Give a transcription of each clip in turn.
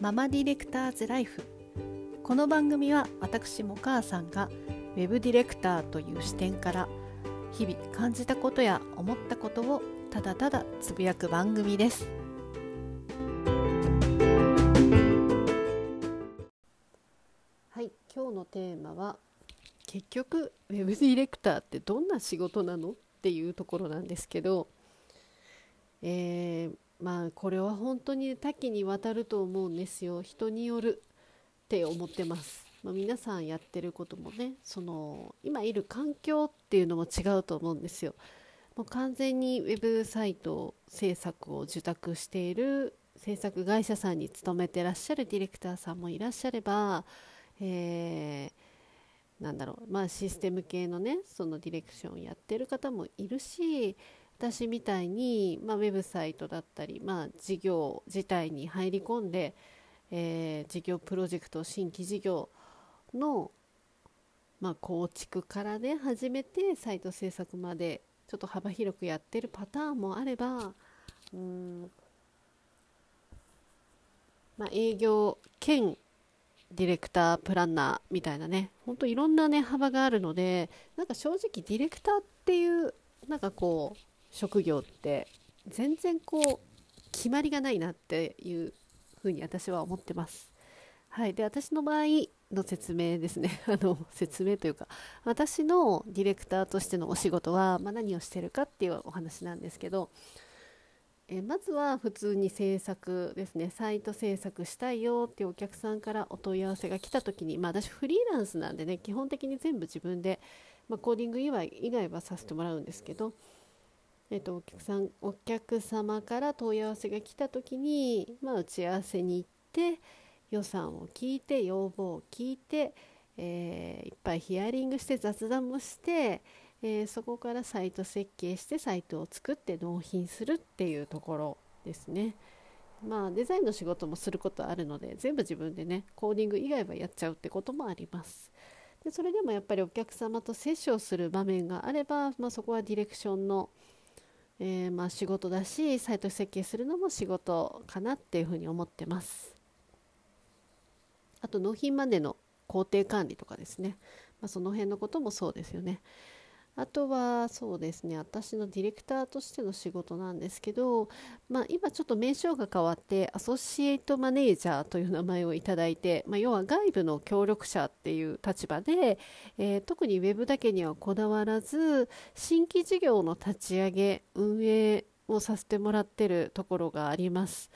ママディレクターズライフ。この番組は私も母さんがウェブディレクターという視点から日々感じたことや思ったことをただただつぶやく番組です。はい今日のテーマは結局ウェブディレクターってどんな仕事なのっていうところなんですけどえー、まあこれは本当に多岐にわたると思うんですよ。人によるって思ってます、まあ、皆さんやってることもねその今いる環境っていうのも違うと思うんですよ。もう完全にウェブサイト制作を受託している制作会社さんに勤めてらっしゃるディレクターさんもいらっしゃれば、えー、なんだろう。まあシステム系のねそのディレクションをやってる方もいるし私みたいに、まあ、ウェブサイトだったり、まあ、事業自体に入り込んで、えー、事業プロジェクト新規事業の、まあ、構築からね始めてサイト制作までちょっと幅広くやってるパターンもあればうん、まあ、営業兼ディレクタープランナーみたいなねほんといろんなね幅があるのでなんか正直ディレクターっていうなんかこう職業って全然こう決まりがないなっていうふうに私は思ってます。はい、で私の場合の説明ですね。あの説明というか私のディレクターとしてのお仕事は、まあ、何をしてるかっていうお話なんですけどえまずは普通に制作ですね。サイト制作したいよっていうお客さんからお問い合わせが来た時に、まあ、私フリーランスなんでね基本的に全部自分で、まあ、コーディング以外以外はさせてもらうんですけどえっと、お客さんお客様から問い合わせが来た時に、まあ、打ち合わせに行って予算を聞いて要望を聞いて、えー、いっぱいヒアリングして雑談もして、えー、そこからサイト設計してサイトを作って納品するっていうところですね。まあデザインの仕事もすることあるので全部自分でねコーディング以外はやっちゃうってこともあります。でそれでもやっぱりお客様と接触する場面があれば、まあ、そこはディレクションのえー、まあ、仕事だしサイト設計するのも仕事かなっていうふうに思ってます。あと納品までの工程管理とかですね、まあ、その辺のこともそうですよね。あとはそうですね私のディレクターとしての仕事なんですけど、まあ、今ちょっと名称が変わってアソシエイトマネージャーという名前をいただいて、まあ、要は外部の協力者っていう立場で、えー、特にウェブだけにはこだわらず新規事業の立ち上げ運営をさせてもらってるところがあります。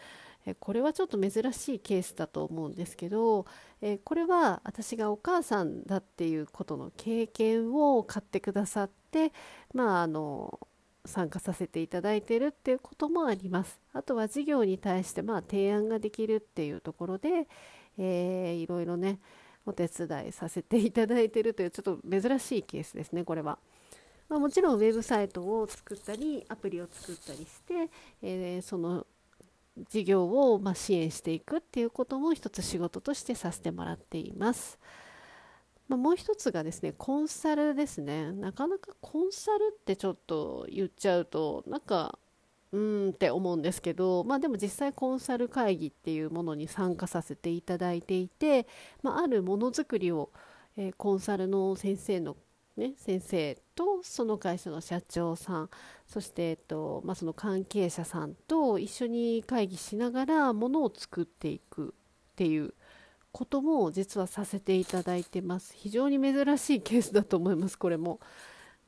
これはちょっと珍しいケースだと思うんですけど、えこれは私がお母さんだっていうことの経験を買ってくださって、まあ、あの参加させていただいてるっていうこともあります。あとは事業に対してまあ提案ができるっていうところで、えー、いろいろねお手伝いさせていただいてるというちょっと珍しいケースですねこれは。ま、もちろんウェブサイトを作ったりアプリを作ったりして、えー、その事業をま支援していくっていうことも一つ仕事としてさせてもらっています。まあ、もう一つがですねコンサルですねなかなかコンサルってちょっと言っちゃうとなんかうーんって思うんですけど、まあ、でも実際コンサル会議っていうものに参加させていただいていて、まあ、あるものづくりを、えー、コンサルの先生のね、先生とその会社の社長さんそして、えっとまあ、その関係者さんと一緒に会議しながらものを作っていくっていうことも実はさせていただいてます。非常に珍しいケースだと思いますこれも、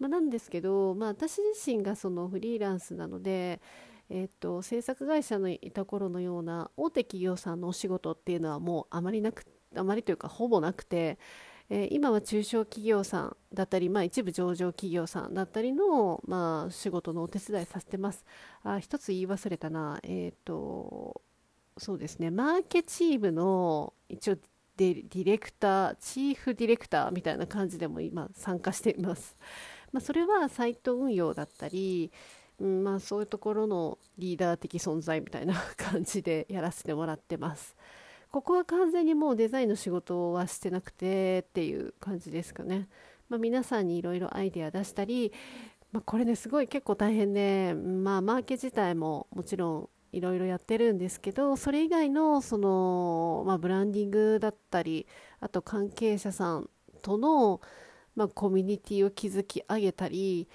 まあ、なんですけど、まあ、私自身がそのフリーランスなのでえっと、制作会社のいた頃のような大手企業さんのお仕事っていうのはもうあまりなくあまりというかほぼなくてえ、今は中小企業さんだったり、まあ、一部上場企業さんだったりの、まあ、仕事のお手伝いさせてます。あ一つ言い忘れたな、えーと、そうですね、マーケチームの一応ディレクター、チーフディレクターみたいな感じでも今参加しています。まあ、それはサイト運用だったり、うんまあ、そういうところのリーダー的存在みたいな感じでやらせてもらってます。ここは完全にもうデザインの仕事はしてなくてっていう感じですかね。まあ、皆さんにいろいろアイデア出したり、まあ、これねすごい結構大変で、まあ、マーケ自体ももちろんいろいろやってるんですけどそれ以外のその、まあ、ブランディングだったりあと関係者さんとの、まあ、コミュニティを築き上げたり、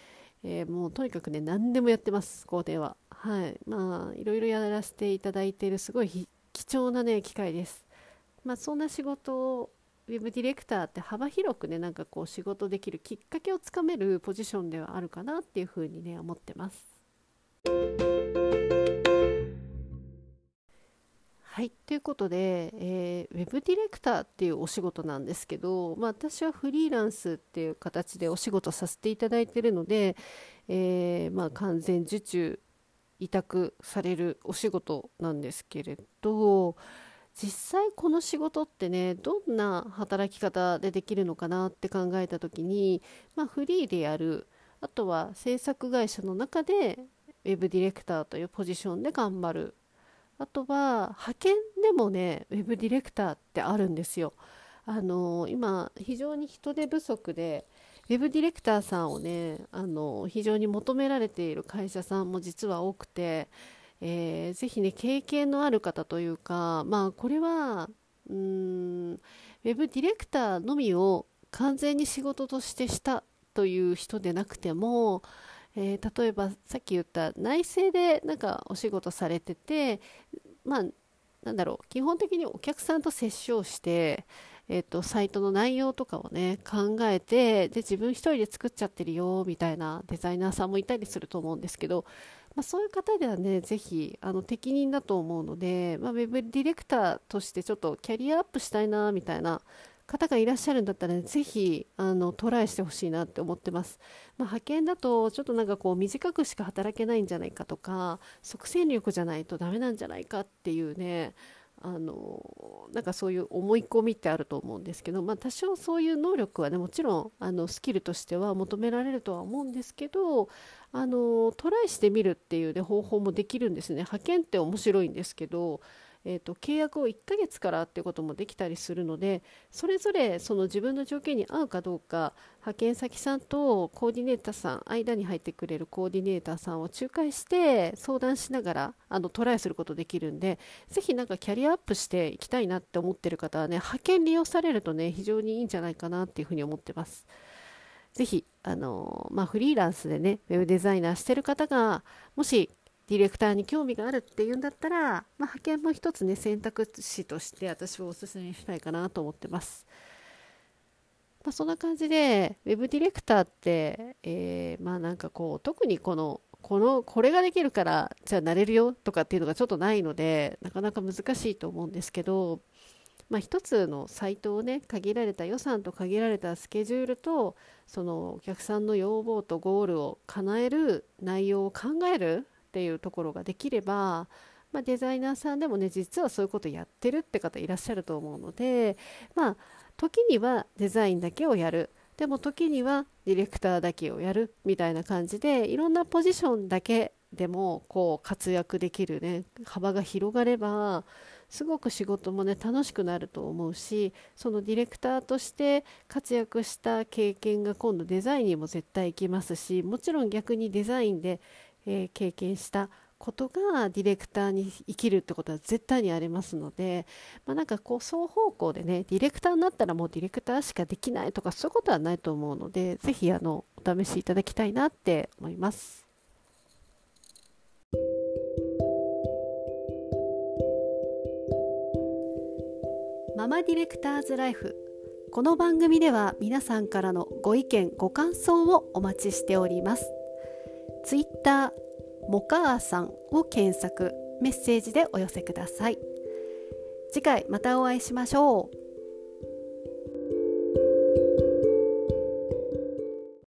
えー、もうとにかくね何でもやってます工程ははいまあいろいろやらせていただいているすごい貴重なね機会ですまあそんな仕事をウェブディレクターって幅広くねなんかこう仕事できるきっかけをつかめるポジションではあるかなっていうふうにね思ってます。はい、ということで、えー、ウェブディレクターっていうお仕事なんですけど、まあ、私はフリーランスっていう形でお仕事させていただいてるので、えー、まあ、完全受注委託されるお仕事なんですけれど、実際この仕事ってねどんな働き方でできるのかなって考えた時に、まあ、フリーでやるあとは制作会社の中でウェブディレクターというポジションで頑張るあとは派遣でもねウェブディレクターってあるんですよ。あの今非常に人手不足でウェブディレクターさんをねあの非常に求められている会社さんも実は多くてえー、ぜひね経験のある方というかまあこれはうんウェブディレクターのみを完全に仕事としてしたという人でなくても、えー、例えばさっき言った内政でなんかお仕事されててまあなんだろう基本的にお客さんと接触して、えーと、サイトの内容とかをね考えてで自分一人で作っちゃってるよみたいなデザイナーさんもいたりすると思うんですけどまあ、そういう方ではね、ぜひあの適任だと思うので、まあ、ウェブディレクターとしてちょっとキャリアアップしたいなみたいな方がいらっしゃるんだったら、ね、ぜひあのトライしてほしいなって思ってます。まあ、派遣だとちょっとなんかこう短くしか働けないんじゃないかとか、即戦力じゃないとダメなんじゃないかっていうね、あのなんかそういう思い込みってあると思うんですけど、まあ、多少そういう能力はねもちろんあのスキルとしては求められるとは思うんですけどあのトライしてみるっていう、ね、方法もできるんですね。派遣って面白いんですけどえーと、契約を1ヶ月からってこともできたりするのでそれぞれその自分の条件に合うかどうか派遣先さんとコーディネーターさん間に入ってくれるコーディネーターさんを仲介して相談しながらあのトライすることできるんでぜひなんかキャリアアップしていきたいなって思ってる方はね派遣利用されるとね非常にいいんじゃないかなっていうふうに思ってます。ぜひ、あのまあ、フリーランスでね、ウェブデザイナーしてる方が、もしディレクターに興味があるっていうんだったら、まあ、派遣も一つね選択肢として私はおすすめしたいかなと思ってます。まあ、そんな感じでウェブディレクターって、えー、まあなんかこう特にこのこのこれができるからじゃあなれるよとかっていうのがちょっとないのでなかなか難しいと思うんですけど、まあ、一つのサイトをね限られた予算と限られたスケジュールとそのお客さんの要望とゴールを叶える内容を考えるっていうところができれば、まあ、デザイナーさんでもね実はそういうことやってるって方いらっしゃると思うのでまあ時にはデザインだけをやる。でも時にはディレクターだけをやる。みたいな感じでいろんなポジションだけでもこう活躍できるね。幅が広がればすごく仕事もね楽しくなると思うしそのディレクターとして活躍した経験が今度デザインにも絶対行きますしもちろん逆にデザインでえー、経験したことがディレクターに生きるってことは絶対にありますので、まあ、なんかこう双方向でねディレクターになったらもうディレクターしかできないとかそういうことはないと思うのでぜひあのお試しいただきたいなって思います。ママディレクターズライフこの番組では皆さんからのご意見ご感想をお待ちしております。ツイッターもかあさんを検索メッセージでお寄せください。次回またお会いしましょう。